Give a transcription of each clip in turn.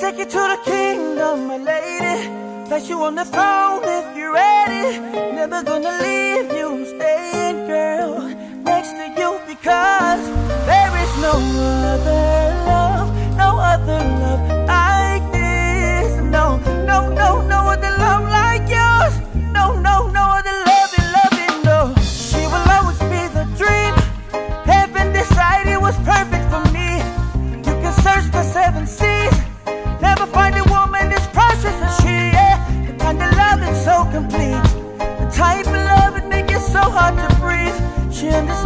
take you to the kingdom, my lady. Place you on the throne if you're ready. Never gonna leave you, I'm staying, girl, next to you because there is no other love, no other love hard to breathe. She understands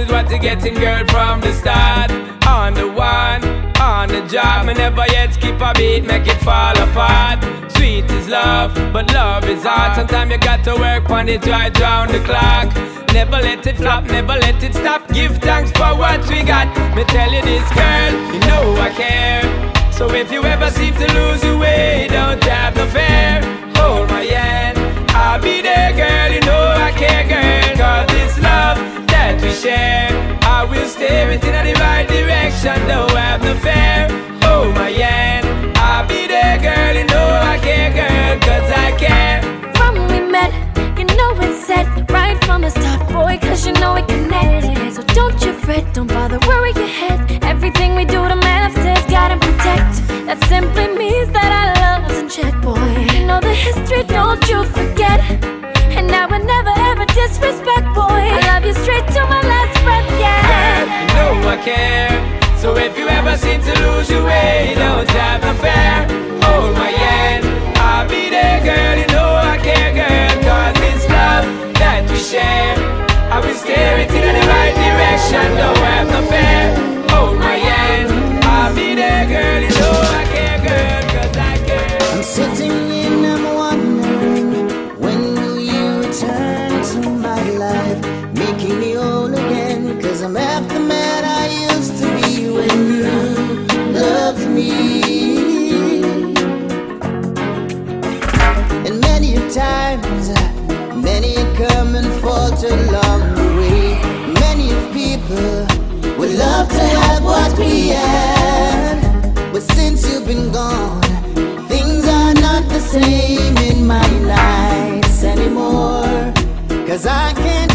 is what you're getting, girl, from the start. On the one, on the job, me never yet skip a beat, make it fall apart. Sweet is love, but love is hard. Sometimes you got to work on it right round the clock. Never let it flop, never let it stop. Give thanks for what we got. Me tell you this, girl, you know I care. So if you ever seem to lose your way, don't have no fear. Hold my hand, I'll be there, girl. You know I care, girl. We share, I will steer it in the right direction. Don't have no fear. Hold my hand, I'll be there, girl. You know I care, girl. Cause I care. From we met, you know it's set right from the start, boy, cause you know it connected. So don't you fret, don't bother worry your head. Everything we do to manifest, gotta protect. That simply means that our love's in check, boy. You know the history, don't you forget. And I would never ever disrespect, boy. I love you straight to I care. So if you ever seem to lose your way, don't have no fear. Hold my hand, I'll be there, girl. You know I care, girl. Cause it's love that we share. I will steer it in the right direction, don't falter along the way. Many people would love to have what we had, but since you've been gone. Things are not the same in my nights anymore. Cause I can't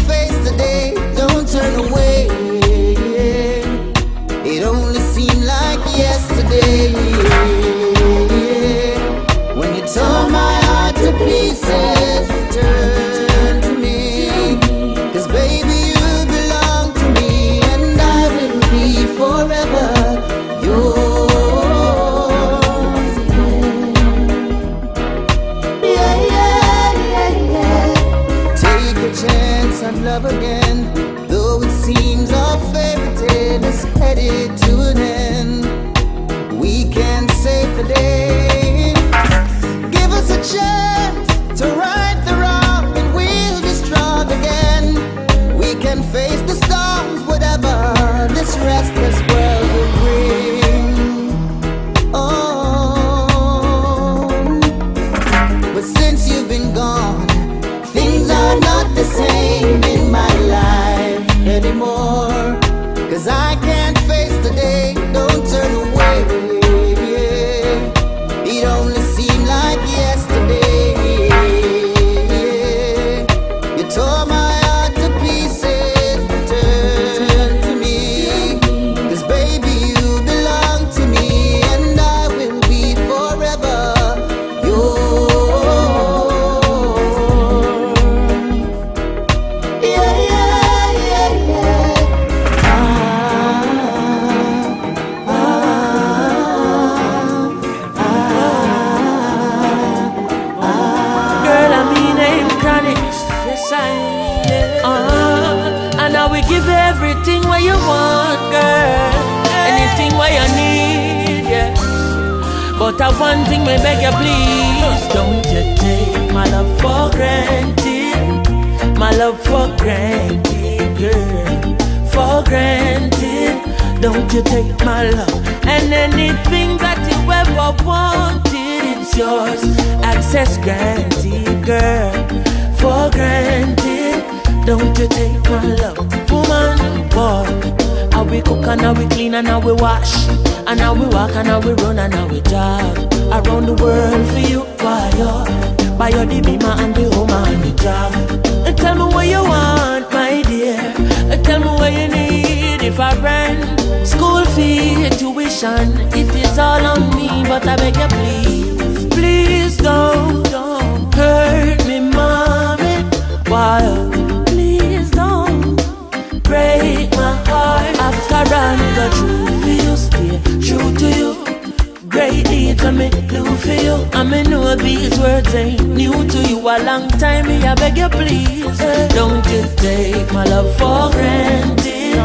A time, me I beg you please. Don't you take my love for granted.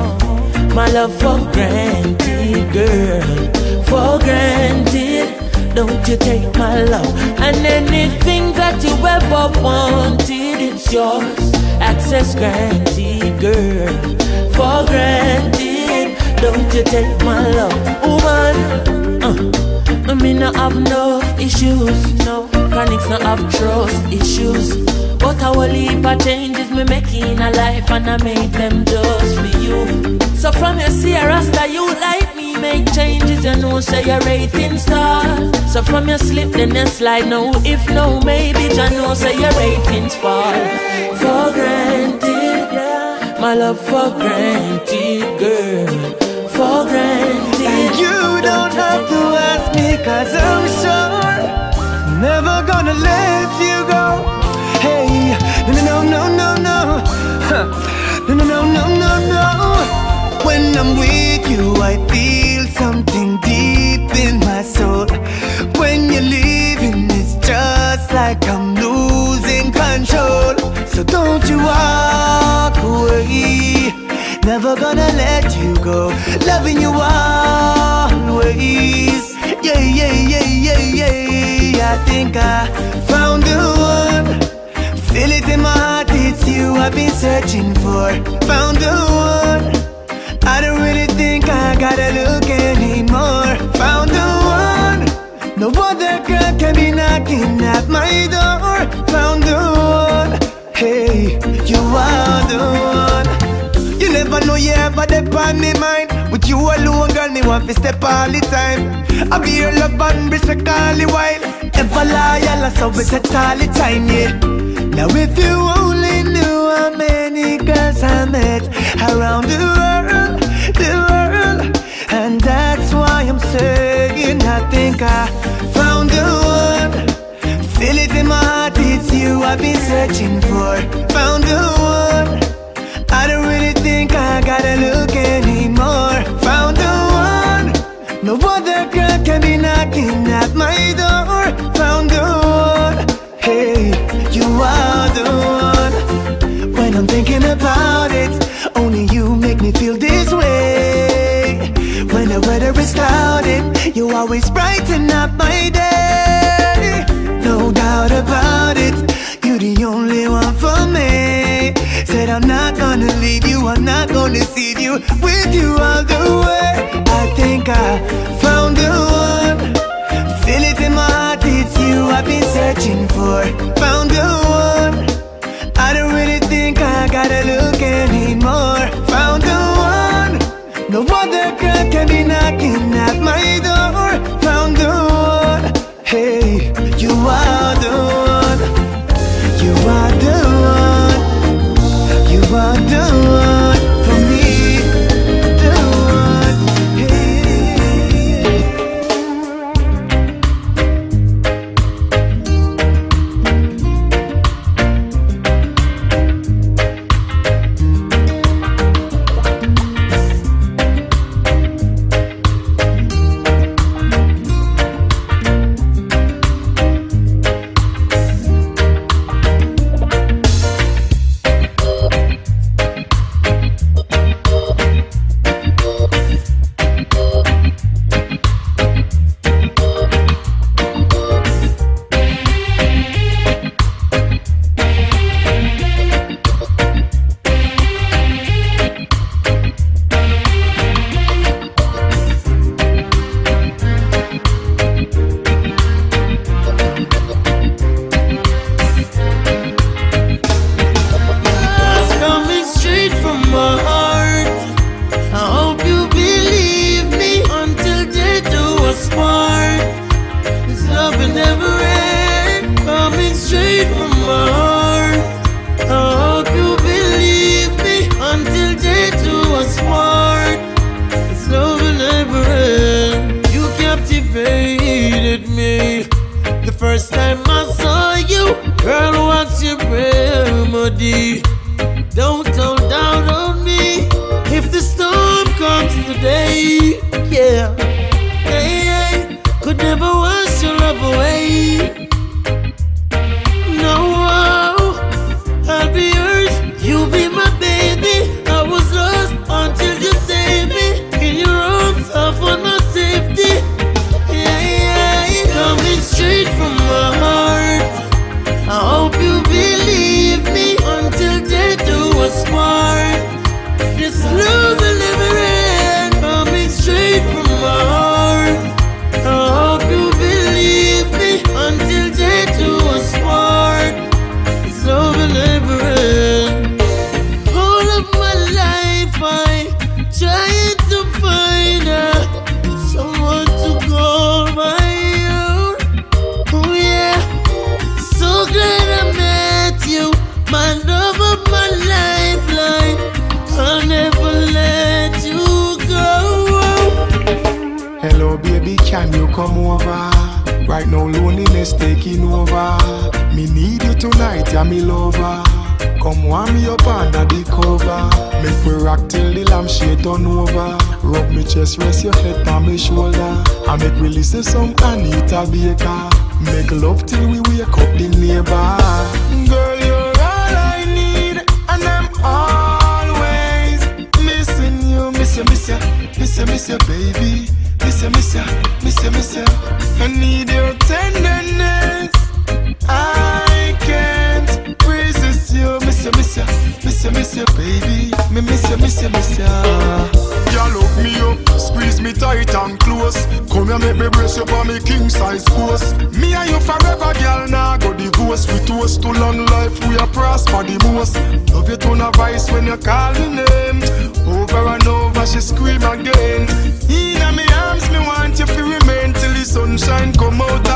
My love for granted, girl. For granted. Don't you take my love and anything that you ever wanted, it's yours. Access granted, girl. For granted. Don't you take my love, woman. Uh. I mean, I have no issues, no. Chronics not have trust issues. But I will leap of changes me making a life and I made them just for you. So from your a rasta, you like me, make changes, and you know, say your rating star. So from your slip, then you slide, no, if no, maybe, you know, say your ratings fall. For granted, my love for granted, girl. For granted. And you don't have to ask me, cause I'm sure never gonna let you go. Hey, no, no, no, no, no, huh. no, no, no, no, no, no. When I'm with you, I feel something deep in my soul. When you're leaving, it's just like I'm losing control. So don't you walk away. Never gonna let you go. Loving you always. Yeah, yeah, yeah, yeah, yeah. I think I found the one. Feel it in my heart, it's you I've been searching for. Found the one. I don't really think I gotta look anymore. Found the one. No other girl can be knocking at my door. Found the one. Hey, you are never know you ever dep on me mind. With you alone, girl, me want to step all the time. I be your love and respect all the while. Ever loyal, so we set all the time, yeah. Now if you only knew how many girls I met around the world, the world, and that's why I'm saying I think I found the one. Feel it in my heart, it's you I've been searching for. Found the one. I don't really think I gotta look anymore. Found the one. No other girl can be knocking at my door. Found the one. Hey, you are the one. When I'm thinking about it, only you make me feel this way. When the weather is clouded, you always brighten up my day. Gonna leave you, I'm not gonna leave you with you all the way. I think I found the one. Feel it in my heart, it's you I've been searching for. Found the one. sign come out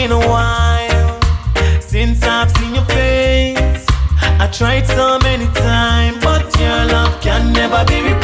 been a while since I've seen your face. I tried so many times, but your love can never be replaced.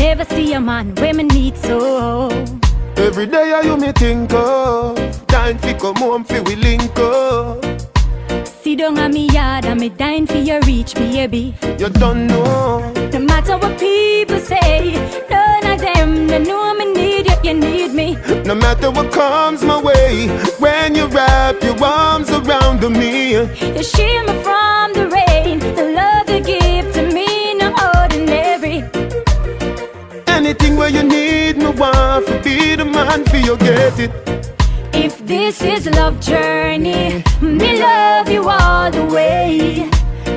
Never see a man women need so. Every day I you me think of. Time fi come home fi we link up. Sit down on me yard and me dying for your reach, baby. You don't know. No matter what people say, none of them they know me need you, you need me. No matter what comes my way, when you wrap your arms around me, You shield me from anything you need me, want to be the man for you get it. If this is love journey, me love you all the way.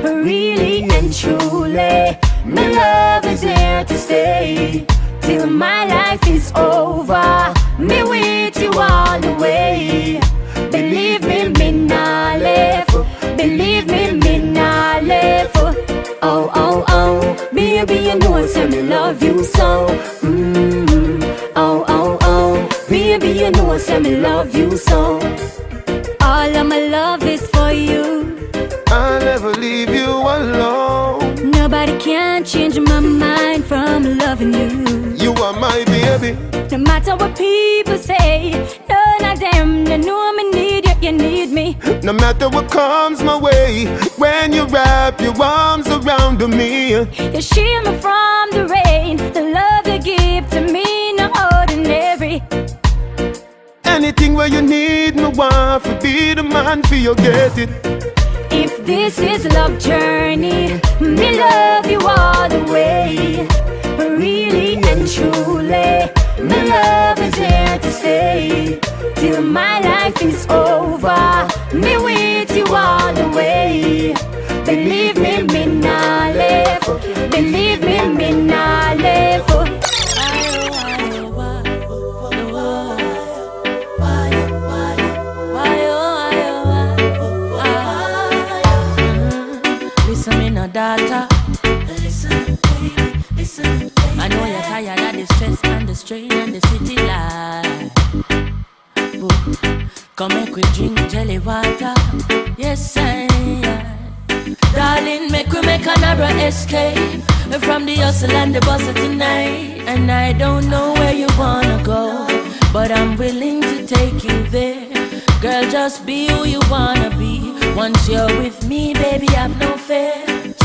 Really and truly, my love is here to stay. Till my life is over, me with you all the way. Believe me, me not left. Believe me, me not left. Oh, oh, oh, baby, you know I say me love you me love you so. All of my love is for you. I'll never leave you alone. Nobody can change my mind from loving you. You are my baby. No matter what people say, none of them they know me need you, you need me. No matter what comes my way, when you wrap your arms around me, You shield me from the rain, the anything where you need me, want to be the man for you get it. If this is love journey, me love you all the way. Really and truly, my love is here to stay. Till my life is over, me with you all the way. Believe me, me not left. Me no daughter. Listen, baby, listen. I know you're tired of the stress and the strain and the city life. Come make we drink jelly water. Yes, I Darling, make we make a narrow escape from the hustle and the bustle tonight. And I don't know where you wanna go, but I'm willing to take you there. Girl, just be who you wanna be. Once you're with me, baby, I've no fear.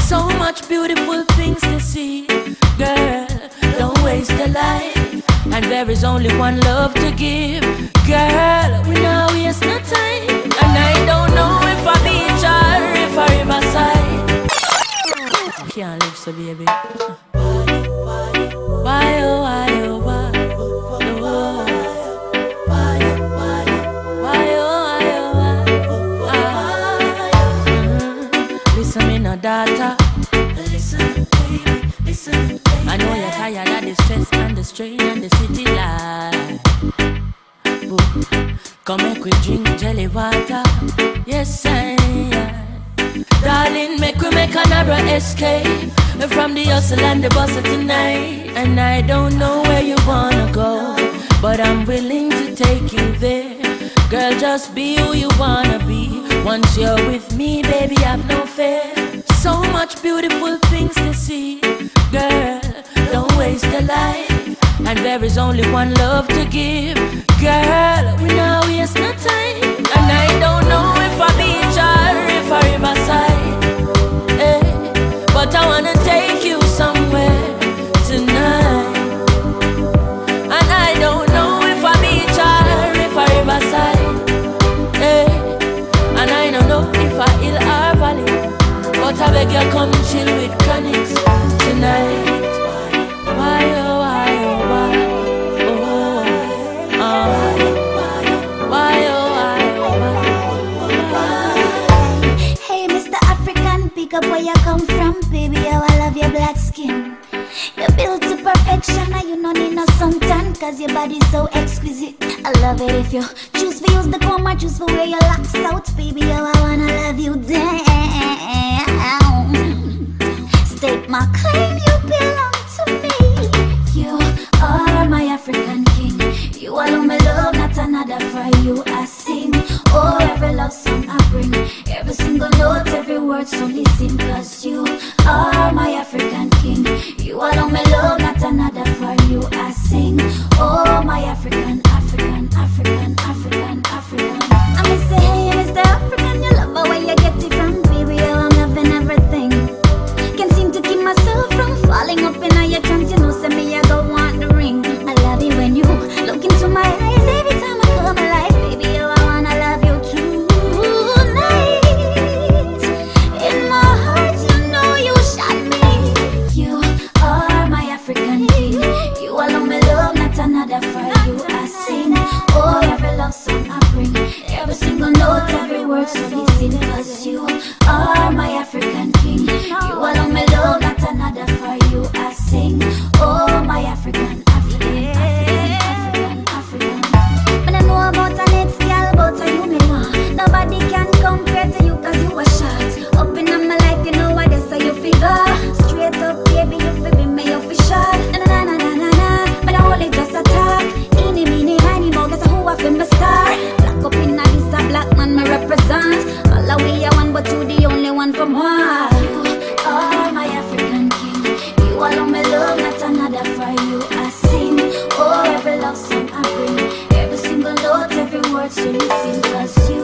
So much beautiful things to see. Girl, don't waste a life. And there is only one love to give. Girl, we now waste no time. And I don't know if I beach or if I riverside. Can't live so, baby. Why, oh, why, oh, why? Tired of the stress and the strain and the city life. But come make we drink jelly water. Yes, I Darling, make we make a narrow escape from the hustle and the bustle tonight. And I don't know where you wanna go, but I'm willing to take you there. Girl, just be who you wanna be. Once you're with me, baby, I've no fear. So much beautiful things to see. Girl, don't waste a life. And there is only one love to give. Girl, we now waste no time. Cause your body's so exquisite. I love it if you choose to use the comb or choose for wear your locks out, baby. How I wanna love you down. State my claim, you belong Seule citation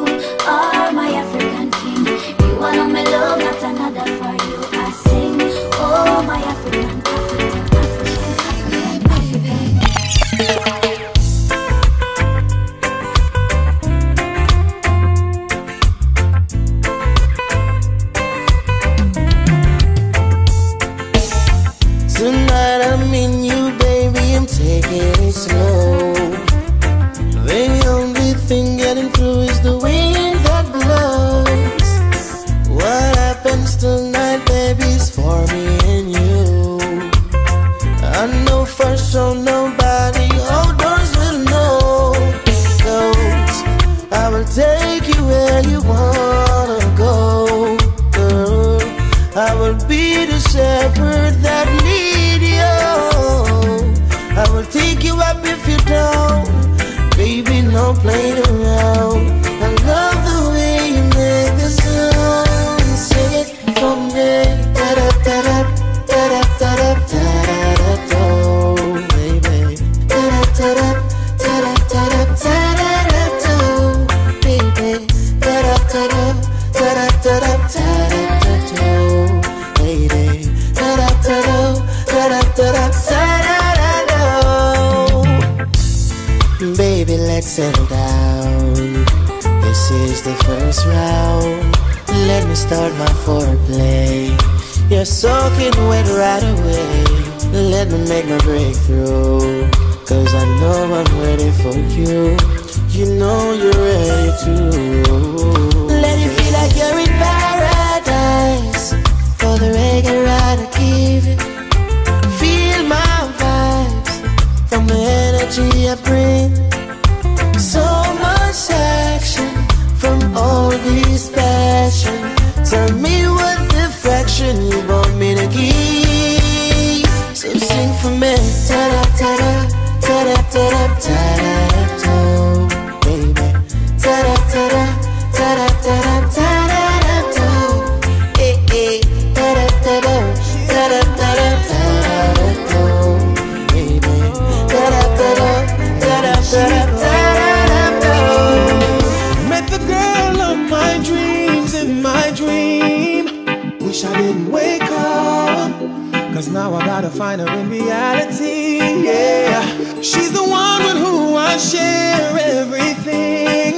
gotta find her in reality. Yeah, she's the one with who I share everything.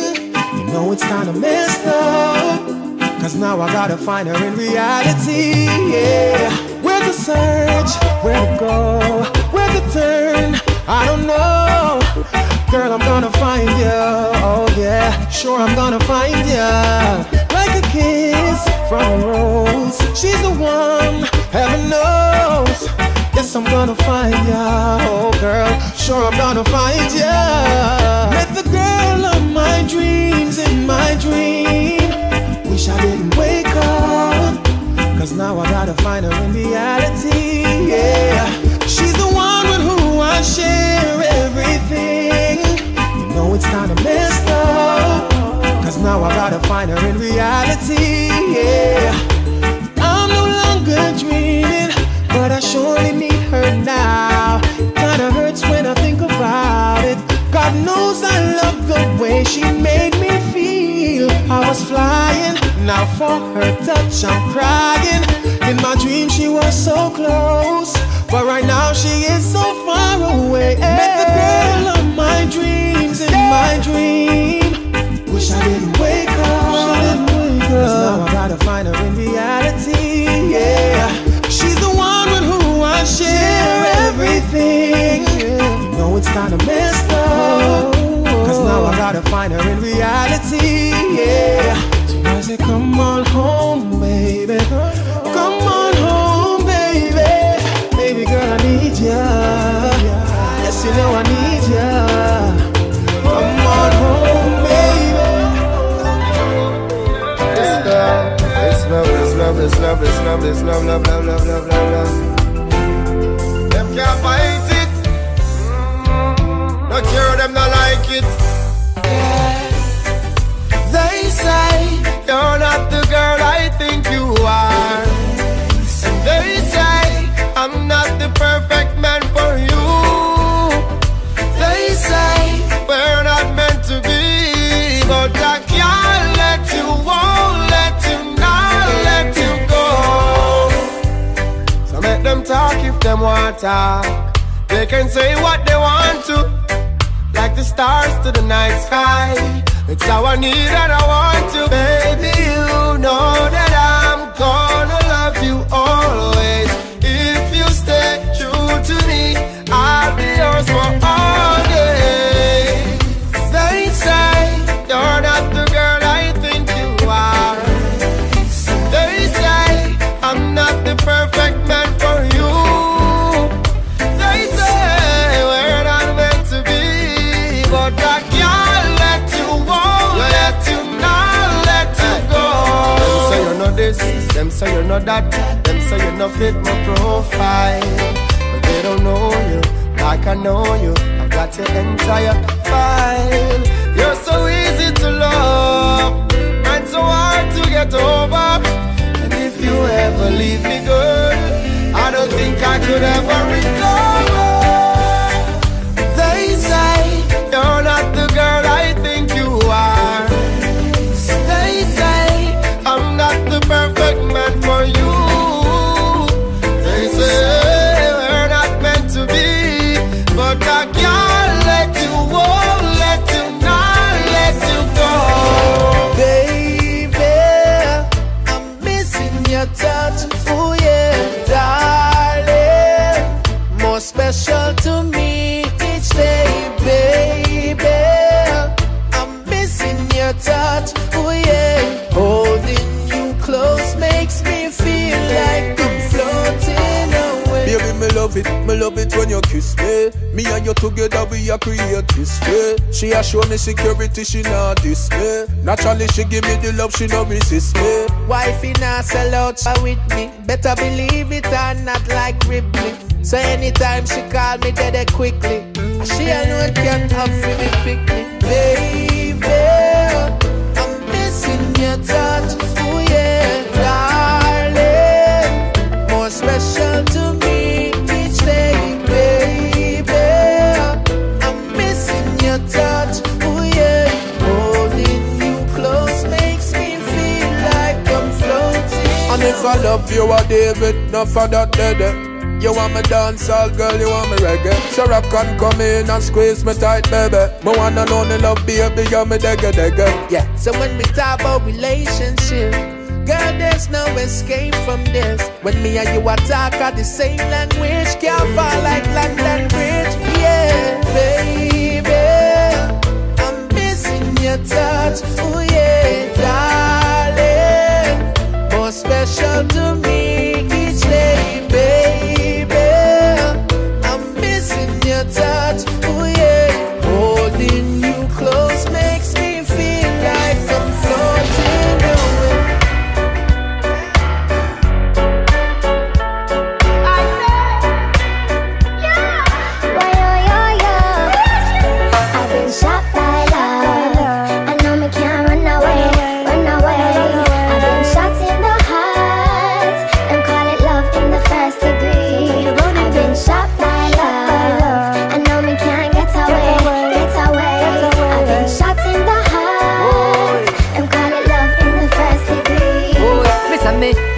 You know it's kinda messed up, cause now I gotta find her in reality. Yeah, where to search, where to go, where to turn, I don't know. Girl, I'm gonna find you, oh yeah, sure I'm gonna find you. Like a kiss from a rose, she's the one, heaven knows yes, I'm gonna find ya. Oh, girl, sure I'm gonna find ya. Met the girl of my dreams in my dream. Wish I didn't wake up. Cause now I gotta find her in reality. Yeah, she's the one with who I share everything. You know it's kinda messed up. Cause now I gotta find her in reality. Yeah, I'm no longer dreaming, but I surely need it now. Kinda hurts when I think about it. God knows I love the way she made me feel. I was flying, now for her touch I'm crying. In my dream she was so close, but right now she is so far away. Met the girl of my dreams in my dream. Wish I didn't wake up. Cause now I gotta find her in reality. Yeah share everything. You know it's kinda messed up. Cause now I gotta find her in reality. Yeah, so I say, come on home, baby. Come on home, baby. Baby girl, I need ya. Yes, you know I need ya. Come on home, baby. This love, this love, this love, this love, this love, love, love, love, love, love, love. Care them not like it. They say you're not the girl I think you are. And they say I'm not the perfect man for you. They say we're not meant to be, but I can't let you, won't let you, not let you go. So make them talk if them want talk. They can say what they want to, the stars to the night sky. It's how I need and I want to, baby. You know that I'm gonna love you always. If you stay true to me, I'll be yours for all day. Them say you're not that, them say you're not fit my profile, but they don't know you like I know you. I've got your entire file. You're so easy to love and so hard to get over. And if you ever leave me, girl, I don't think I could ever recover. Love it, when you kiss me. Me and you together, we a create history. She a show me security, she not diss. Naturally, she give me the love, she no resist me. Wifey now sell out her uh, with me. Better believe it or not like Ripley. So anytime she call me dead quickly. She alone can have for me picnic. Baby, I'm missing your touch. I love you, a David, not for that dead. You want me dancehall, girl, you want me reggae. So rock and come in and squeeze me tight, baby. Me wanna know the love, baby, you me degga degga. Yeah. So when we talk about relationship, girl, there's no escape from this. When me and you are talk the same language, can't fall like London Bridge. Yeah, baby, I'm missing your touch. Oh special to me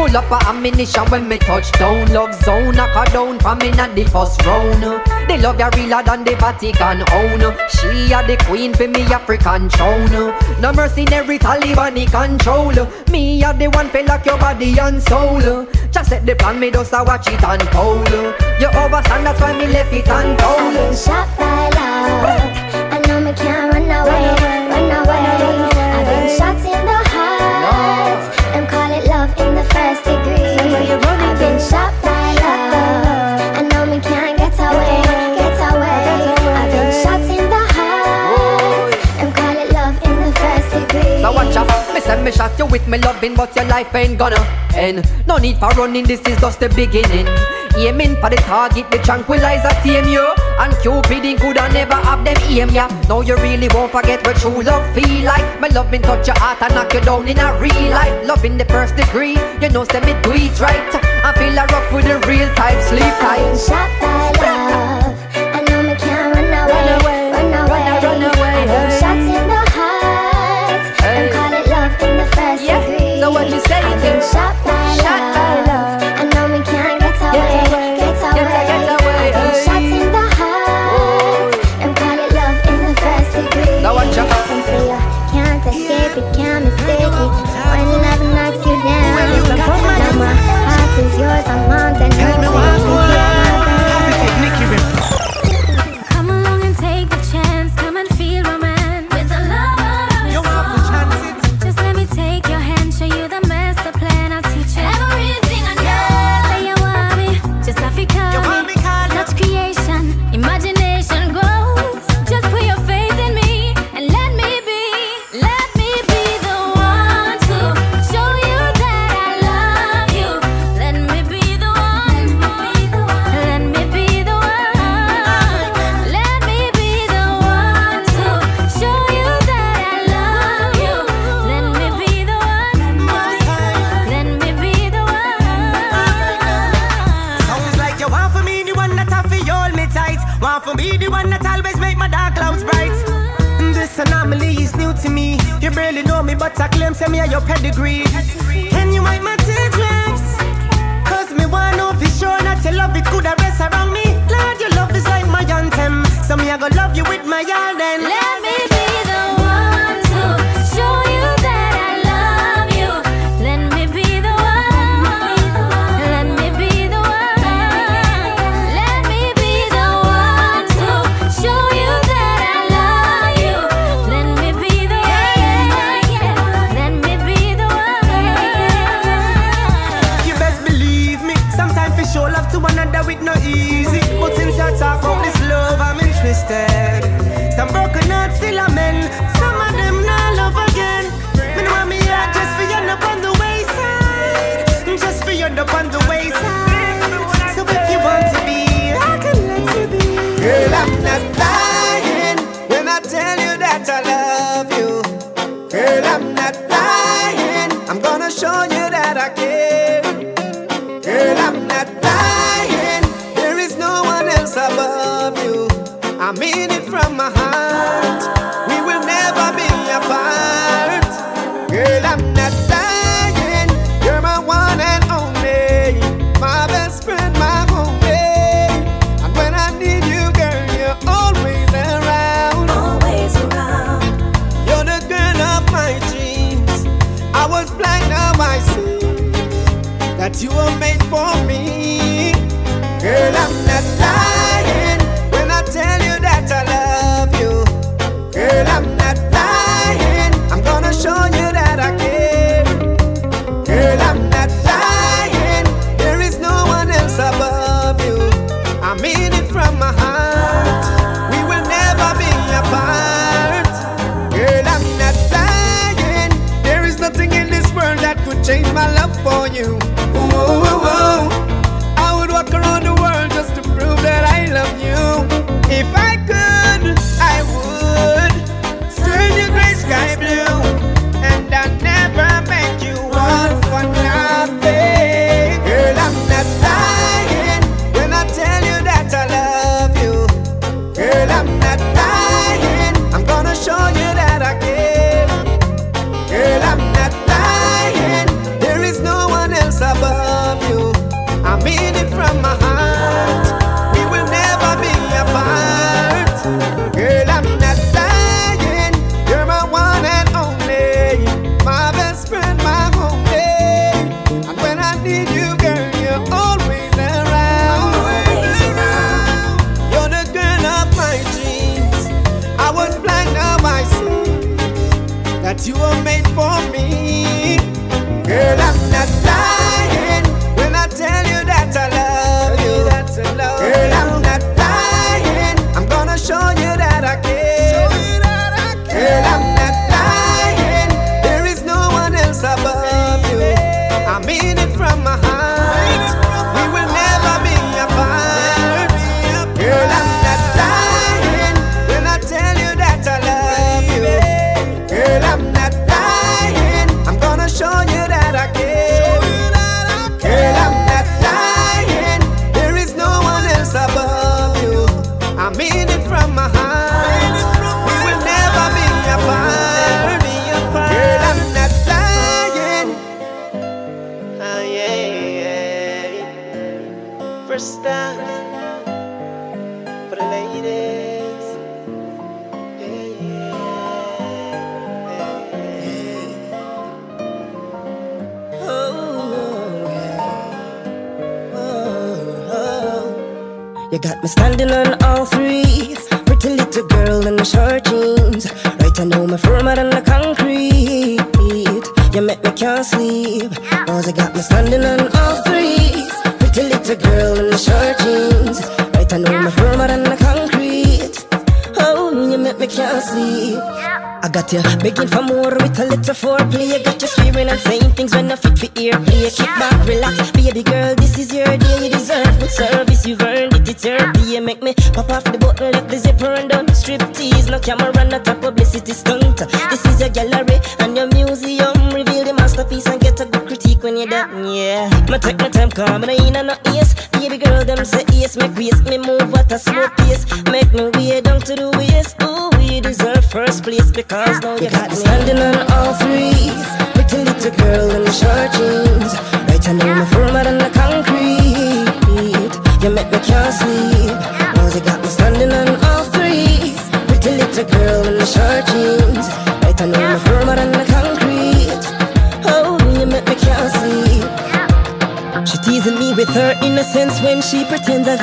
Roll up a ammunition when me touch down. Love zone, knock her down from in the first round. They love ya realer than the Vatican own. She a the queen for me African throne. No mercenary Taliban he control. Me a the one for lock your body and soul. Just set the plan, me just a watch it unfold. You overstand, that's why me left it untold Shot with me loving, but your life ain't gonna end. No need for running, this is just the beginning. Aiming for the target, the tranquilizer team you. And Cupid could have never have them aim ya. Now you really won't forget what true love feel like. My loving touch your heart and knock you down in a real life. Loving the first degree, you know, send me tweets right. I feel a rock with a real type sleep tight. know what you say. I think shot by shot by Yeah.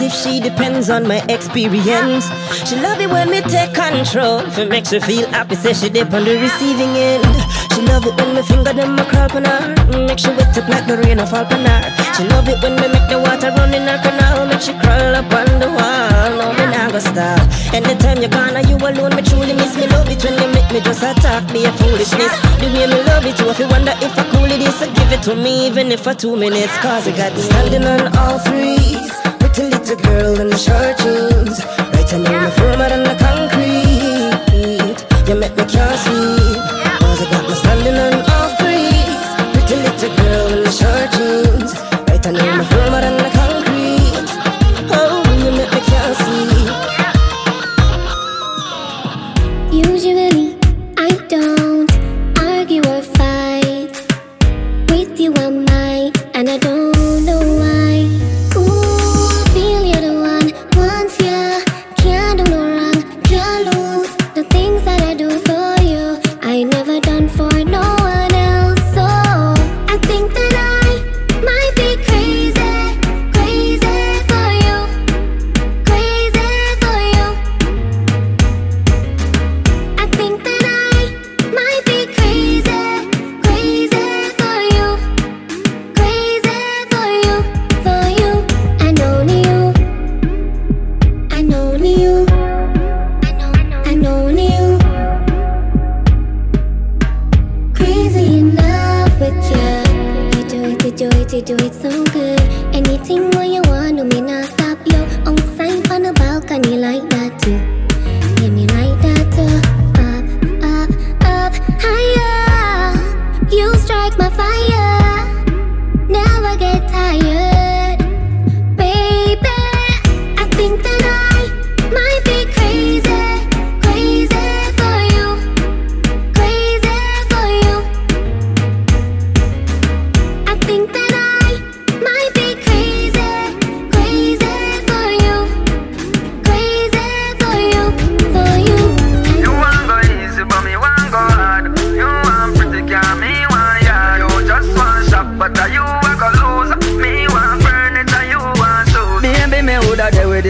if she depends on my experience. She love it when me take control. If it makes her feel happy, say she dip on the receiving end. She love it when me finger them my crawl on her. Make she wet up like the rain a fall on her. She love it when me make the water run in her canal. Make she crawl up on the wall. No, me nah go stop. Anytime you're gone, are you alone? Me truly miss me. Love it when you make me just attack me a foolishness. The way me love it, if you wonder if I cool it is, so give it to me even if for two minutes. Cause I got me standing on all threes pretty little girl in the short jeans writing on the floor, on the concrete. You make me can't sleep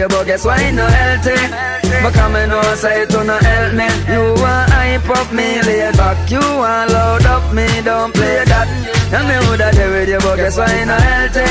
you, but guess why no healthy? Because me know say it no help me. You want hype up me, lay back. You want load up me, don't play that. And me woulda there with you, but guess why no healthy?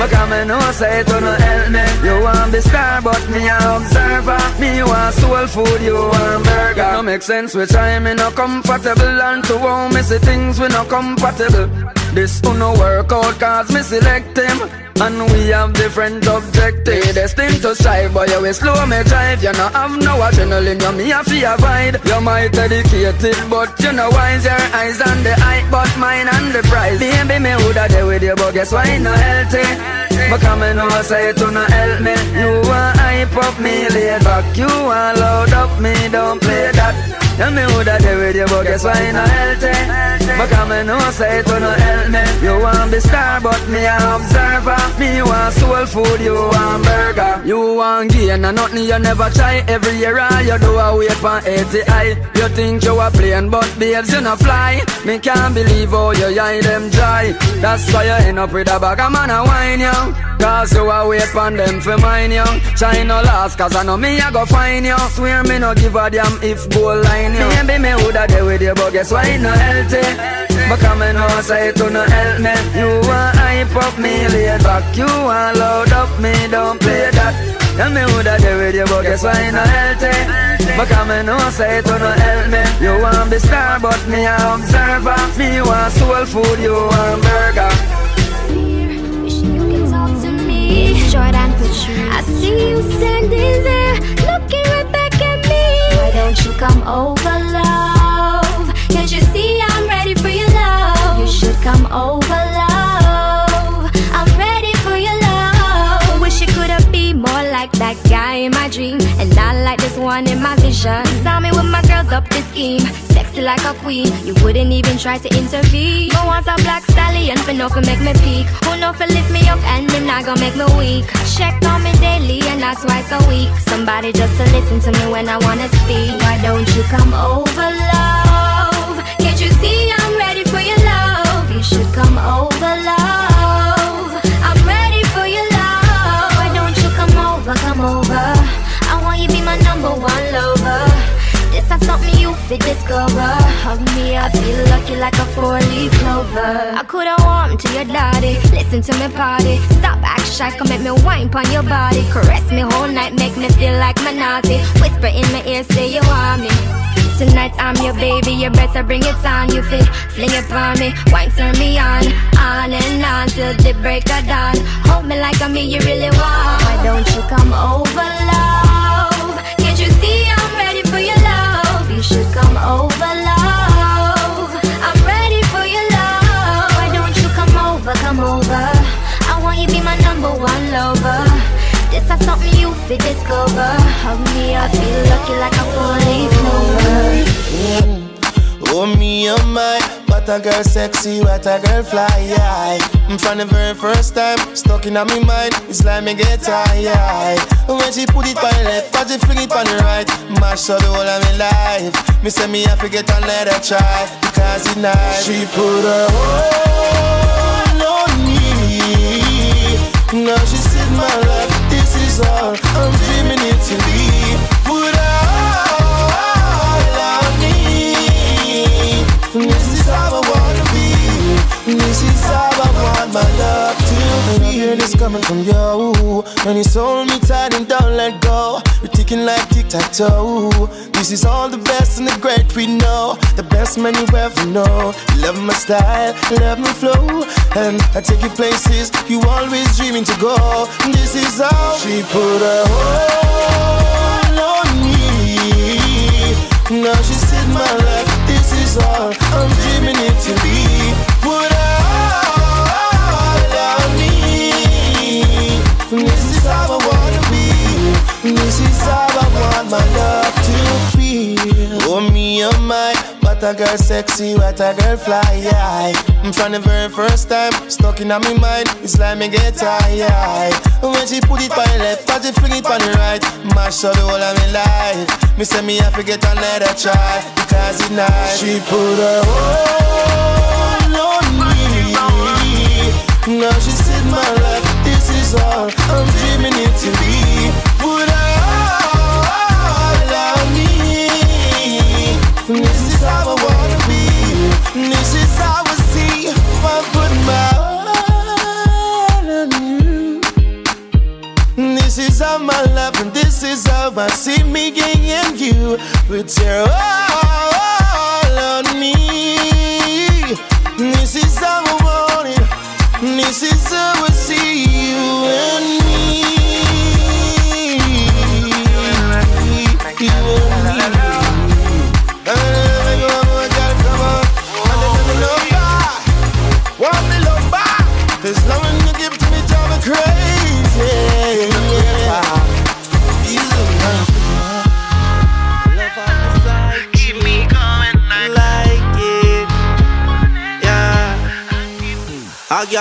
Because me know say it no help me. You want be star, but me a observer. Me want soul food, you want burger. No make sense, which I me no comfortable, and to how me see things we no compatible. This who no work out cause me select him. And we have different objectives. Destined to strive But you will slow me drive. You no have no adrenaline You me have to avoid You might dedicated But you know wise Your eyes on the height But mine on the prize Baby me woulda there with you But guess why not healthy But come and know say to no help me. You want hype up me laid back. You want load up me Don't play that. Tell me that there with you, but guess why not healthy? But come and know say to no help me. You want be star, but me a observer. Me want soul food, you want burger. You want gain and nothing you never try. Every year I you do a wait on 80 high You think you a plane, but babes you no fly. Me can't believe how you eye them dry. That's why you end up with a bag of man a wine, you Cause you a wait on them for mine, you Try no last, cause I know me I go find you Swear me no give a damn if goal line you Maybe me woulda there with you, but guess why not healthy? But come and know say to no help me. You want hype up me, laid back. You want load up me, don't play that. Tell me who that there with you, but guess why not healthy? But come and know say to no help me. You want be star, but me a observer. Me want soul food, you want burger I see you standing there, looking right back at me. Why don't you come over, love? Can't you see I'm ready for your love? You should come over, guy in my dream, and not like this one in my vision. Saw me with my girls up the scheme, sexy like a queen. You wouldn't even try to intervene. But once a black stallion for no for make me peak. Who know for lift me up and them not gonna make me weak. Check on me daily and not twice a week. Somebody just to listen to me when I wanna speak. Why don't you come over, love? Fit. Hug me, I feel lucky like a four-leaf clover. I coulda warmed to your daddy, listen to me party. Stop act shy, come make me wine pon your body. Caress me whole night, make me feel like my naughty. Whisper in my ear, say you want me. Tonight I'm your baby, you better bring it on. You fit, fling it on me, wine turn me on, on and on till the break of dawn. Hold me like I'm me, you really want. Why don't you come over, love? Come over, love. I'm ready for your love. Why don't you come over, come over? I want you be my number one lover. This is something you discover. Hug me, I feel lucky like a four-leaf clover. Oh me, oh my, what a girl sexy, what a girl fly, yeah. From the very first time, stuck in my mind, it's like me get tired. When she put it on the left, and she fling it on the right, mash up the whole of my life. Me say me I forget and let her try, because it's nice. She put her hold on me. Now she said my life, this is all I'm dreaming it to be. My love to feel. Hear this coming from you. When you hold me tight and don't let go. We're ticking like tic tac toe. This is all the best and the great we know. The best man you ever know. You love my style, love my flow. And I take you places you always dreaming to go. This is how she put her hold on me. Now she said my life, this is all I'm dreaming it to be. Want my love to feel. Oh me, oh my, what a girl sexy, what a girl fly. Yeah. From the very first time, stuck in my mind, it's like me get tired. When she put it on the left, and she fling it on the right, mash up the whole of my life. Me say me I forget and let her try, because it's nice. She put her hold on me. Now she said my life, this is all I'm dreaming it to be. And this is how I see me getting you. Put your all on me. This is how I want it. This is how I see you and me.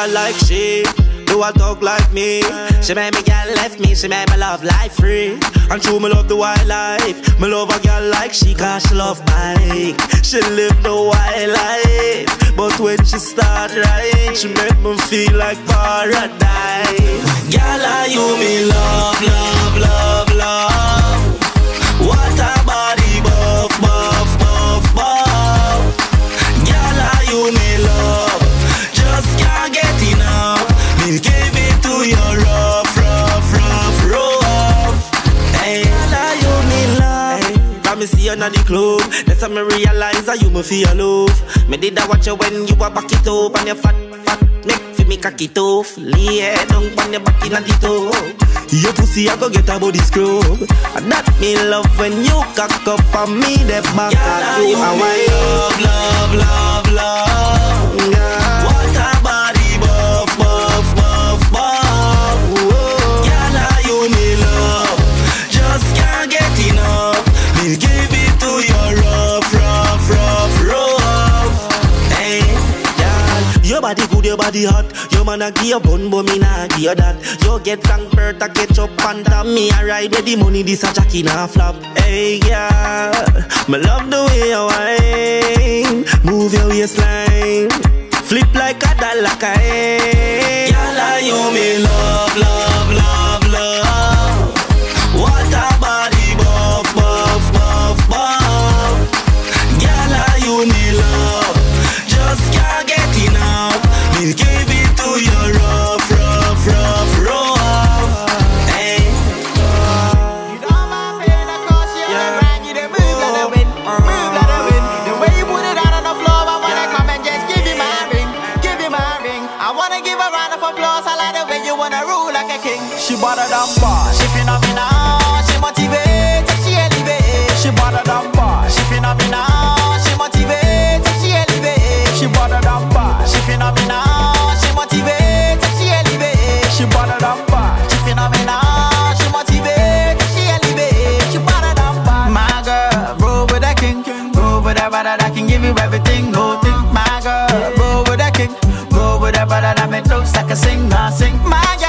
Girl like she do a talk like me. She made me girl left me She made my love life free. And true me love the wildlife Me love a girl like she Cause she love bike She live the wild life. But when she start right She make me feel like paradise. Girl are you me love, love, love, love me see you in the club. That's how me realize that you me feel love. Me did I watch you when you were back it up And you fat, fat neck fi me cocky tough Lay head down on your back inna the toe Your pussy I go get a body scrub. And that me love when you cock up on me the back at you And why love, love, love, love. Yeah. Your body good, your body hot. Your man a give you bun, but me nah give you that. You get Frankfurt, I get up on top Me a ride with the money, this a jacky nah flop. Hey, yeah. Me love the way you whine. Move your waistline. Flip like a dollar coin Girl, are you me love, love, love She better than boss. She phenomenal. She motivates. She elevates. She better than boss. She phenomenal. She motivates. She elevates. She better than boss. She phenomenal. She motivates. She elevates. She better than boss. She phenomenal. She motivates. She elevates. She better than boss. My girl, roll with that king. Roll with that brother that can give you everything. No thing. My girl, roll with that king. Roll with that brother that make close like a sing. I sing. My girl,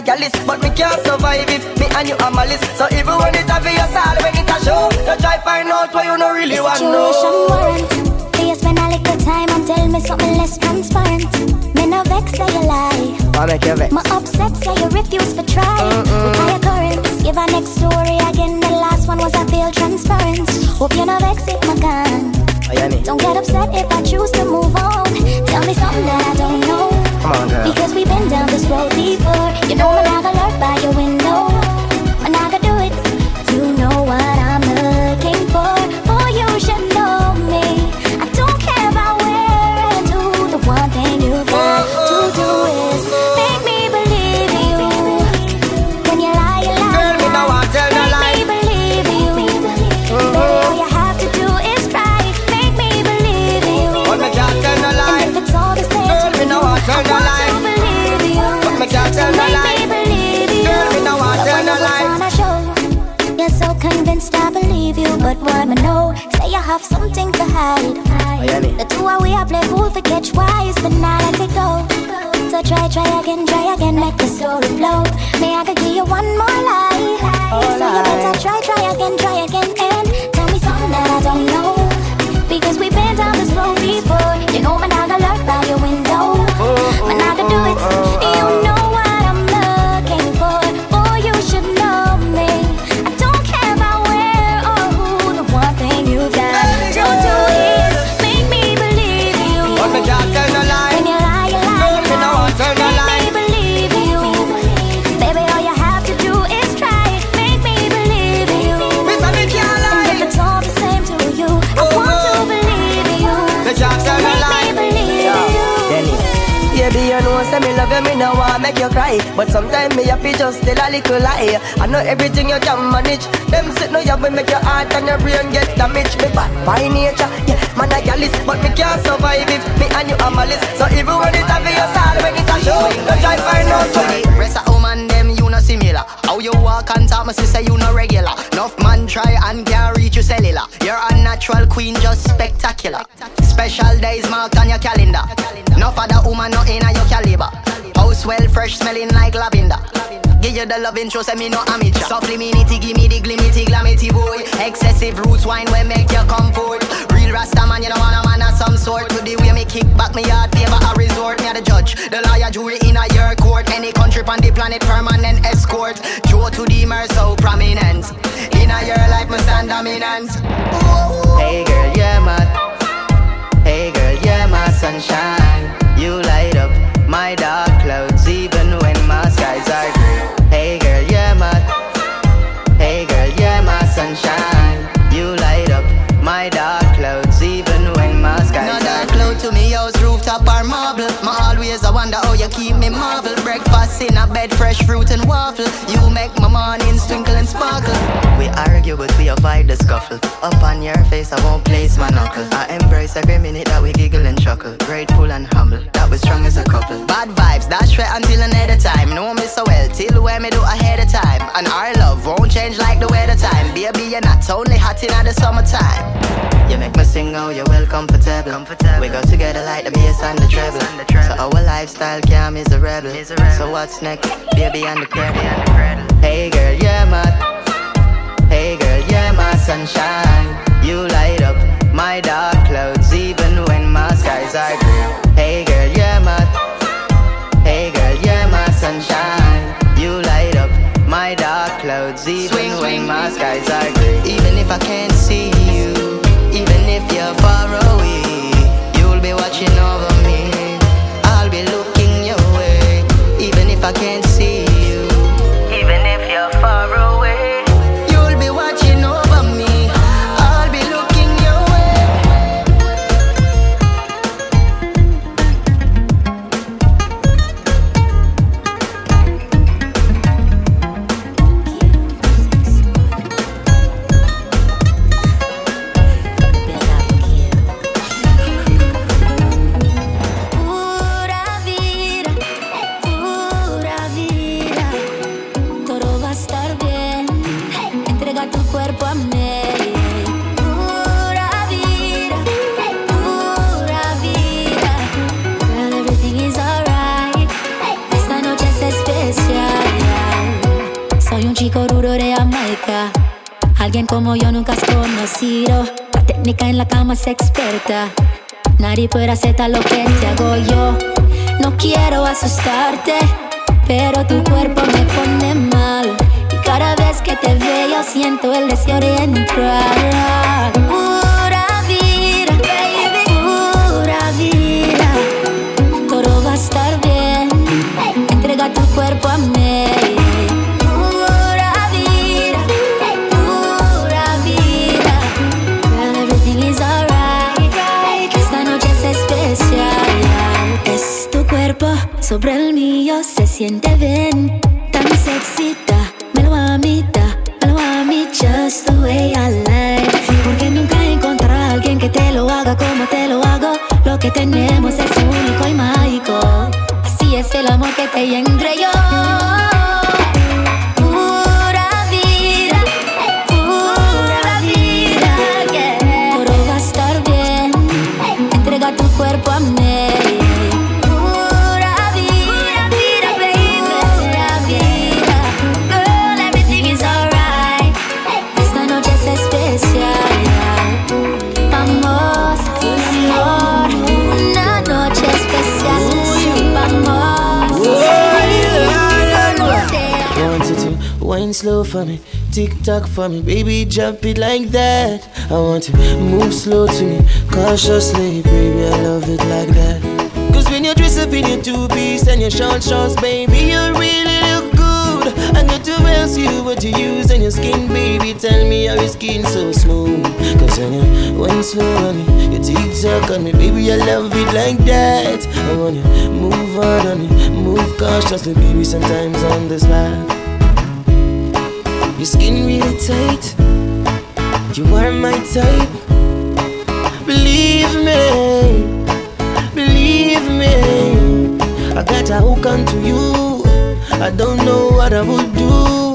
I gallus But I believe you But what me know? Say you have something to hide. The two of we are play fool for catch wise But now let it go So try, try again, try again Make the story flow. May I could give you one more lie. So you better try, try again, try again And tell me something that I don't know. Because we've been down this road before say me no want make you cry But sometimes me to just tell a little lie I know everything you can manage Them sit no you will make your heart and your brain get damaged Me bad by nature, yeah, man I gallus But me can't survive if me and you are malice So even when it have your all, when it's a show You try find out what Rest of woman them you no similar. How you walk and talk, me say you no regular. Enough man try and can't reach your cellular. You're a natural queen, just spectacular. Special days marked on your calendar. Enough other woman not in your caliber. House well fresh, smelling like lavender. Give you the loving show, say me no amateur. Nitty, give me the glimity, glamity boy. Excessive roots wine will make you comfort. Real Rasta man, you know want a man of some sort. To the way me kick back me yard, favor a resort. Me a the judge, the lawyer, jury in a your court. Any country on the planet, permanent escort. Joe to the mer so prominent. In a your life, me stand dominant. Hey girl, yeah man. Hey girl, yeah my sunshine. You light up my dark keep me marvel. Breakfast in a bed, fresh fruit and waffle. You make my mornings twinkle and sparkle. We but we avoid the scuffle. Up on your face I won't place my knuckle. I embrace every minute that we giggle and chuckle. Grateful and humble that we're strong as a couple. Bad vibes, that's straight until another time. Know me so well till where me do ahead of time. And our love won't change like the weather time. Baby, you're not only hot in the summertime. You make me sing, oh, you're well comfortable. We go together like the bass and the treble. So our lifestyle can't miserable. So what's next? Baby and the cradle. Hey girl, yeah, man. Hey girl, yeah, my sunshine. You light up my dark clouds even when my skies are gray. Hey girl, yeah, man. Hey girl, yeah, my sunshine. You light up my dark clouds even when my skies are gray. Even if I can't La técnica en la cama es experta. Nadie puede hacer lo que te hago yo. No quiero asustarte, pero tu cuerpo me pone mal. Y cada vez que te veo siento el deseo de entrar. Pura vida, baby, pura vida. Todo va a estar bien. Entrega tu cuerpo a mí. Sobre el mío, se siente bien. Tan sexita, me lo amita, me lo a just the way I like. Porque nunca encontré a alguien que te lo haga como te lo hago. Lo que tenemos es único y mágico. Así es el amor que te entre for me, tick tock for me, baby, jump it like that. I want to move slow to me, cautiously, baby, I love it like that. Cause when you dress up in your two piece and your short shorts, baby, you really look good. Got to ask you what you use on your skin, baby. Tell me how your skin so smooth. Cause when you wine slow on me, you tick tock on me, baby, I love it like that. I want you move hard on me, move cautiously, baby, sometimes on the spot. Your skin really tight. You are my type. Believe me, believe me. I got a hook onto you. I don't know what I would do.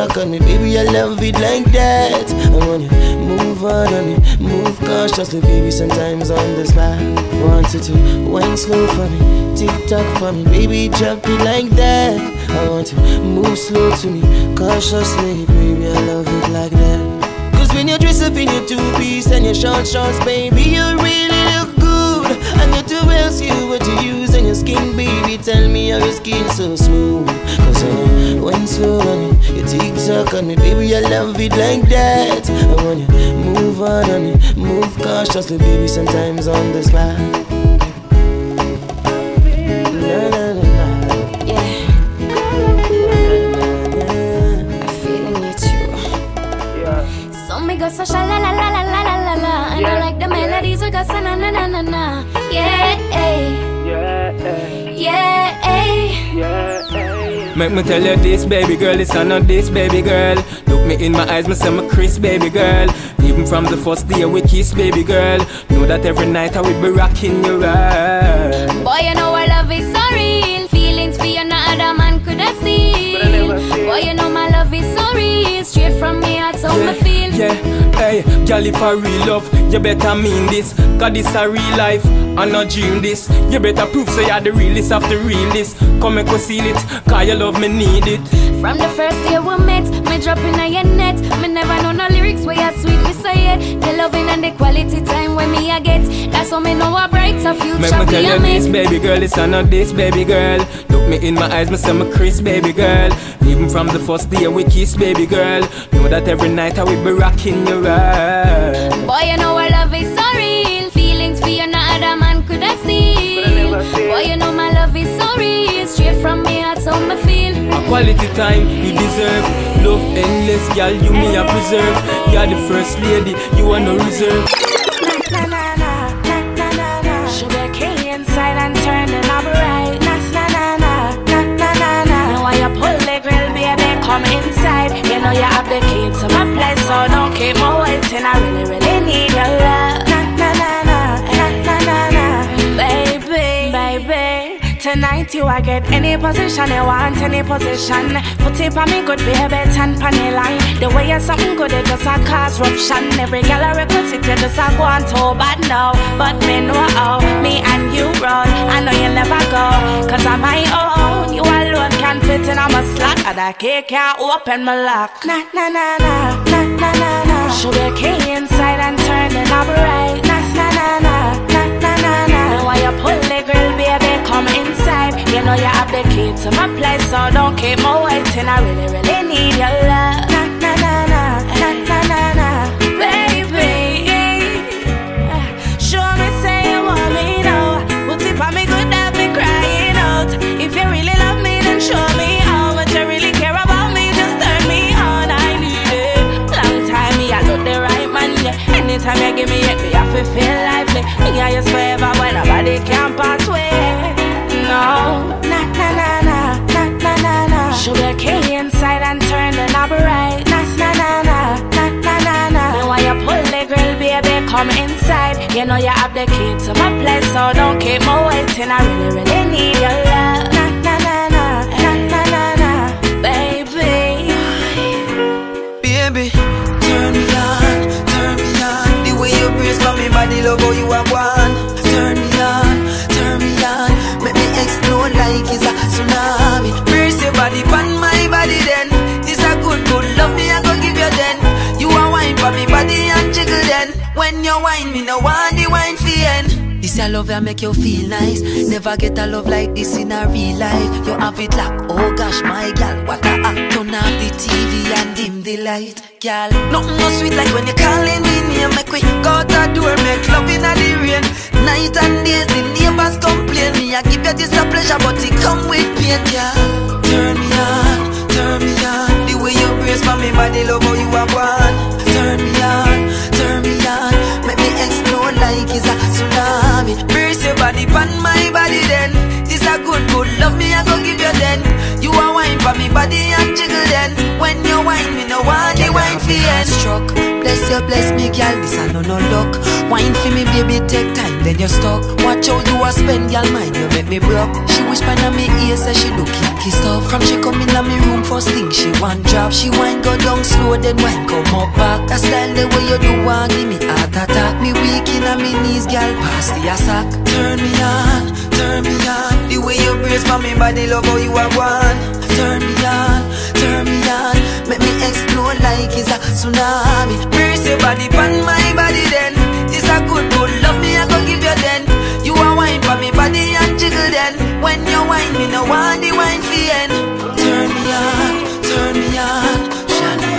Tick tock on me, baby. I love it like that. I want you move hard on me, move cautiously, baby. Sometimes on the spot, want you to wine slow for me, tick tock for me, baby. Drop it like that. I want you move slow to me, cautiously, baby. I love it like that. Cause when you dress up in your two piece and your short shorts, baby, you really look good. I got to ask you you use on your skin, baby, tell me how your skin so smooth. Cause I know when so on you tick tock on me, baby, I love it like that. I want you move on on it, move cautiously, baby, sometimes on the spot. Yeah. I'm feeling you too. Yeah. So me go so sha la la la la la la la, and yeah. I like the melodies we got sa na na na na na. Make me tell you this, baby girl, it's not this, baby girl. Look me in my eyes, me say me Chris, baby girl. Even from the first day we kiss, baby girl. Know that every night I will be rocking your world. Boy, you know our love is so real Feelings for you, no other man could have seen Boy, you know my love is so real Straight from me heart, so me feel Yeah, hey, girl, if I real love, you better mean this. Cause this a real life, I not dream this. You better prove so you're the realest of the realest. Come and conceal it, cause your love me need it. From the first day we met, me drop in on your net. Me never know no lyrics where you sweet me say it. The loving and the quality time when me I get. That's how me know a brighter future Make me tell you a this, baby girl, it's not this, baby girl. Look me in my eyes, me say me Chris, baby girl. Even from the first day we kiss, baby girl. Know that every night I will be rocking your world. Boy, you know our love is so real. Feelings for you, no other man could have seen. Boy, you know my love is so real. Straight from me heart, so me feel. A quality time you deserve. Love endless, girl, you me a preserve. You're the first lady, you are no reserve. Waiting. I really, really need your love. Na na na na na na na na. Baby, baby, tonight you, I get any position you want, any position. Put it on me good, baby, ten panny line. The way you're something good, it just a cause ruption. Every girl I request it, you just a go on too but now. But me know how, me and you roll. I know you'll never go, cause I'm my own. You alone can fit in I'm a slot, and key can't open my lock. Na na na na, na na na be key inside and turn the knob right. Na na na na, na na na na. Now why you pull the grill, baby, come inside. You know you have the key to my place, so don't keep me waiting. I really, really need your love. Anytime you give me it, me have to feel lively. Me and you forever when nobody can part way. No, na na na na, na na na na. Be a inside and turn the knob right. Na na na na, na na na na. Then why you pull the grill, baby, come inside. You know you have the key to my place, so don't keep me waiting. I really, really need your love. Body, love how you are one. Turn me on, turn me on. Make me explode like it's a tsunami. Brace your body pan my body then. This a good, good love me, I go give you then. You a wine for me body and jiggle then. When you wine, me no want the wine for end. This a love that make you feel nice. Never get a love like this in a real life. You have it like, oh gosh, my gal, what a act. Turn off the TV and dim the light, gal. Nothing no sweet like when you calling me name. Make we go out the door, make love in the rain. Night and days, the neighbors complain. Me I give you this a pleasure, but it come with pain, gal. Turn me on, turn me on. The way you brace for me body, love how you are one. Turn me on, turn me on. Make me explode like it's a tsunami. Brace your body pan my body then. This a good, good love me I go give you then. You a wine for me body and jiggle then. When you wine, me no want the wine for end. Struck, bless you, bless me, girl. This a no no luck. Wine for me, baby, take time, then you stuck. Watch how you a spend, girl, mind you make me broke. She whisper in me ear, say she do kinky stuff. From she come in me room first thing she want drop. She wine go down slow, then wine come up back. That style the way you do want give me heart attack. Me weak in me knees, girl, pass the attack. Turn me on, turn me on. The way you brace for me body, love how you are one. Turn me on, turn me on. Make me explode like it's a tsunami. Brace your body pan my body then. This a good, good love me I go give you then. You a wine for me body and jiggle then. When you wine me no want the wine for end. Turn me on, turn me on. Turn me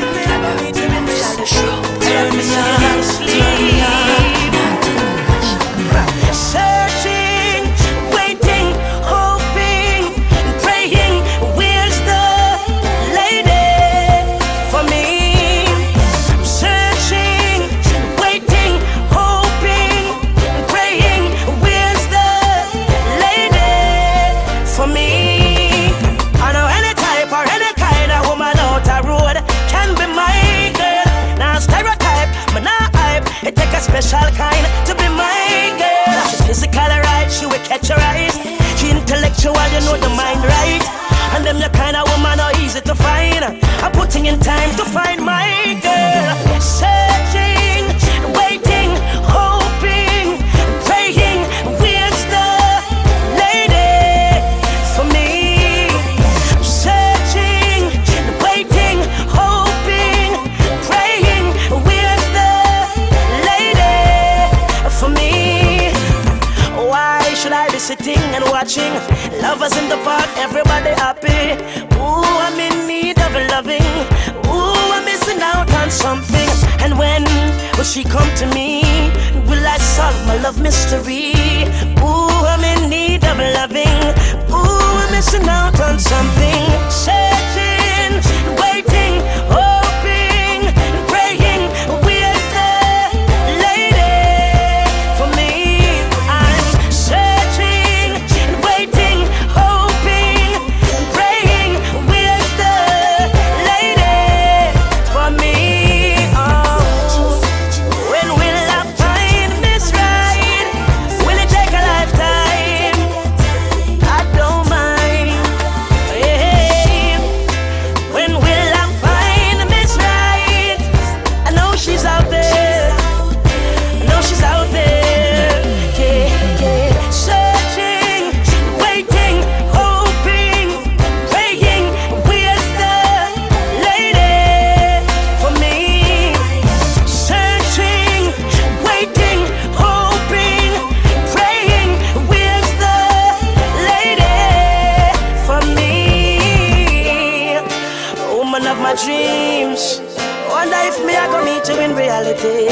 me I go meet you in reality.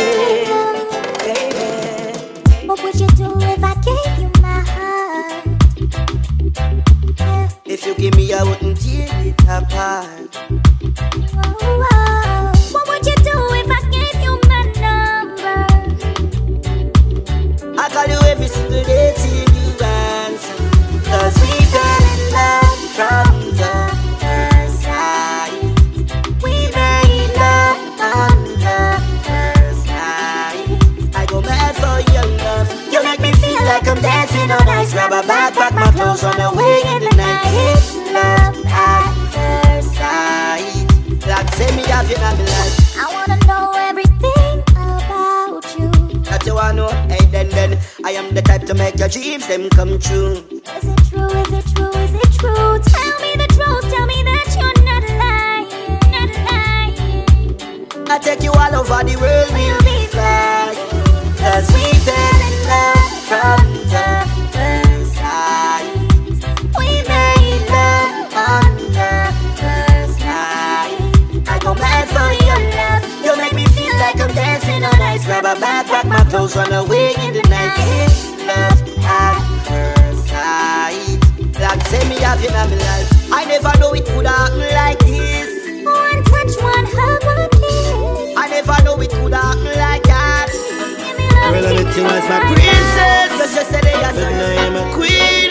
Baby. What would you do if I gave you my heart? If you give me, I wouldn't tear it apart. Pack my clothes on the way in the night. It's love at first sight. Like say me have you in my life. I wanna know everything about you. That you wanna know? Hey, then, then. I am the type to make your dreams them come true. Is it true? Is it true? Is it true? Tell me the truth. Tell me that you're not lying. Not lying. I take you all over the world, we'll be flying. Cause we fell in love from bag, pack my clothes, run away in the night. It's love at first sight. Like say me have you in my life. I never know it could happen like this. One touch, one hug, one kiss. I never know it could happen like that. Well, I met you as my princess. But you said yes, but now I'm a queen.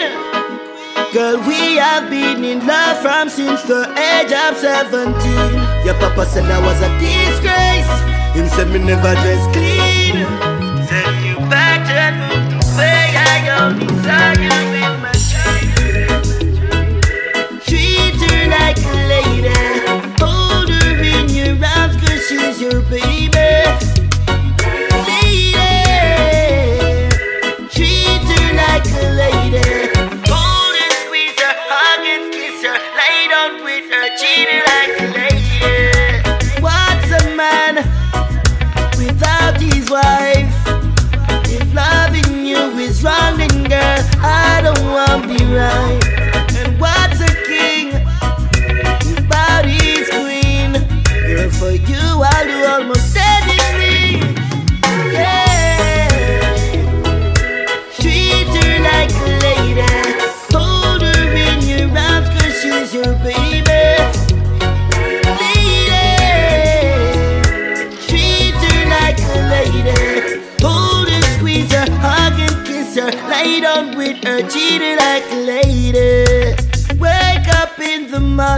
Girl, we have been in love from since the age of 17. Your papa said I was a disgrace. Him said me never dress clean. I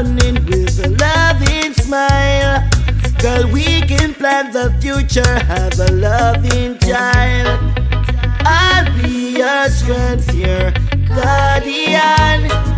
morning with a loving smile. Girl, we can plan the future, have a loving child. I'll be your strength, your guardian.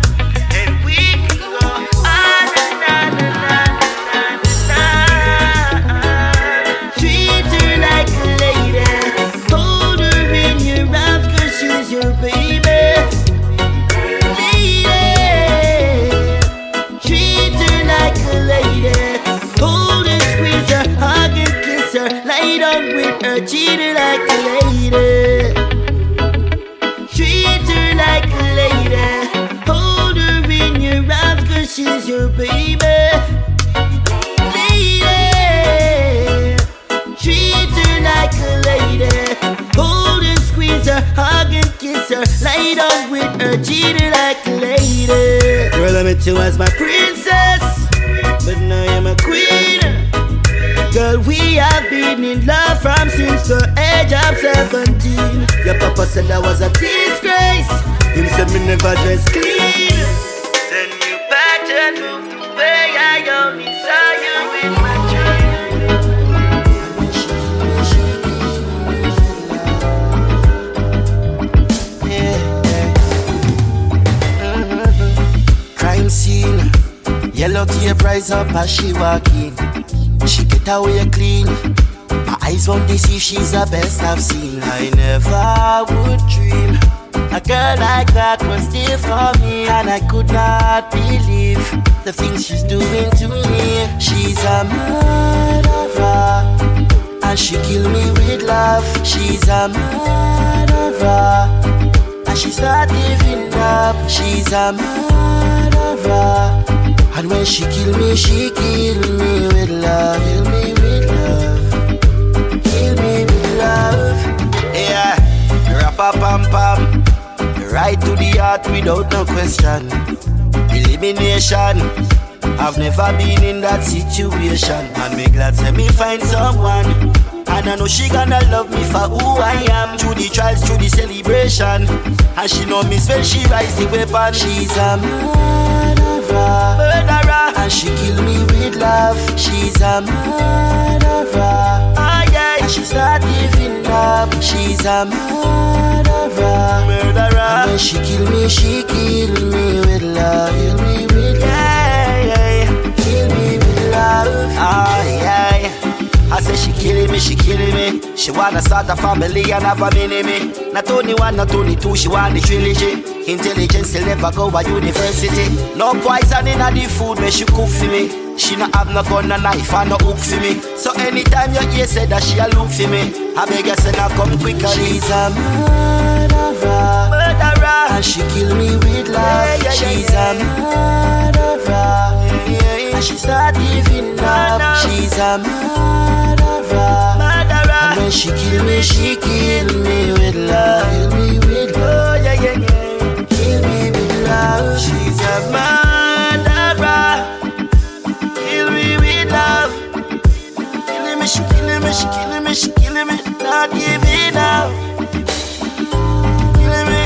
Treat her like a lady. Girl, I met you as my princess, but now you're my queen. Girl, we have been in love from since the age of 17. Your papa said I was a disgrace. Him said me never dress clean. Yellow tape rise up as she walk in. She get away clean. My eyes won't deceive, she's the best I've seen. I never would dream a girl like that was there for me, and I could not believe the things she's doing to me. She's a murderer, and she kill me with love. She's a murderer, and she's not giving up. She's a murderer. And when she kill me, she kill me with love. Kill me with love. Kill me with love. Yeah, rapa pam pam. Right to the heart without no question. Elimination. I've never been in that situation. And me glad say me find someone. And I know she gonna love me for who I am. Through the trials, through the celebration. And she know me when she rise the weapon. She's a murderer. Murderer. And she kill me with love. She's a murderer. Ah, yeah. And she's not giving up. She's a murderer. Murderer. And when she kill me, she kill me with love. Kill me with love. Yeah, yeah. Kill me with love. Ah, yeah. I say she killing me, she killing me. She wanna start a family and have a mini me. Not only one, not only two, she want the trilogy. Intelligence still never go to university. No poison in the food where she cook for me. She not have no gun, no knife, and no hook for me. So anytime you hear say that she a look for me, I beg you say now come quicker. She's a murderer. Murderer. And she kill me with love. Yeah, yeah, she's yeah, a murderer. Yeah, And she's not giving up. no. She's a murderer. Murderer. And when she kill me, she kill me with love. Kill me with love. Oh, yeah, yeah, yeah. Kill love. She's a murderer. Kill me with love. Killing me, she killing me, she killing me, she killing me. Not giving up. Killing me,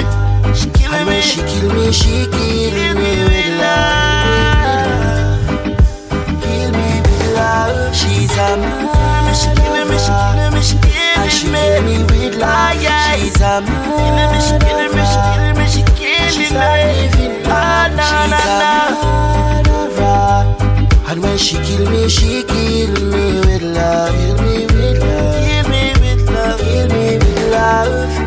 she killing me. she kill me, she kill me with love. Kill me with love. She's a She killing me, she killing me, she she killing kill me with love. Ah. She's a Killing me, she killing me, she killing me, she killing She's me. nah, and when she kill me, she kill me with love. Kill me with love. Kill me with love. Kill me with love.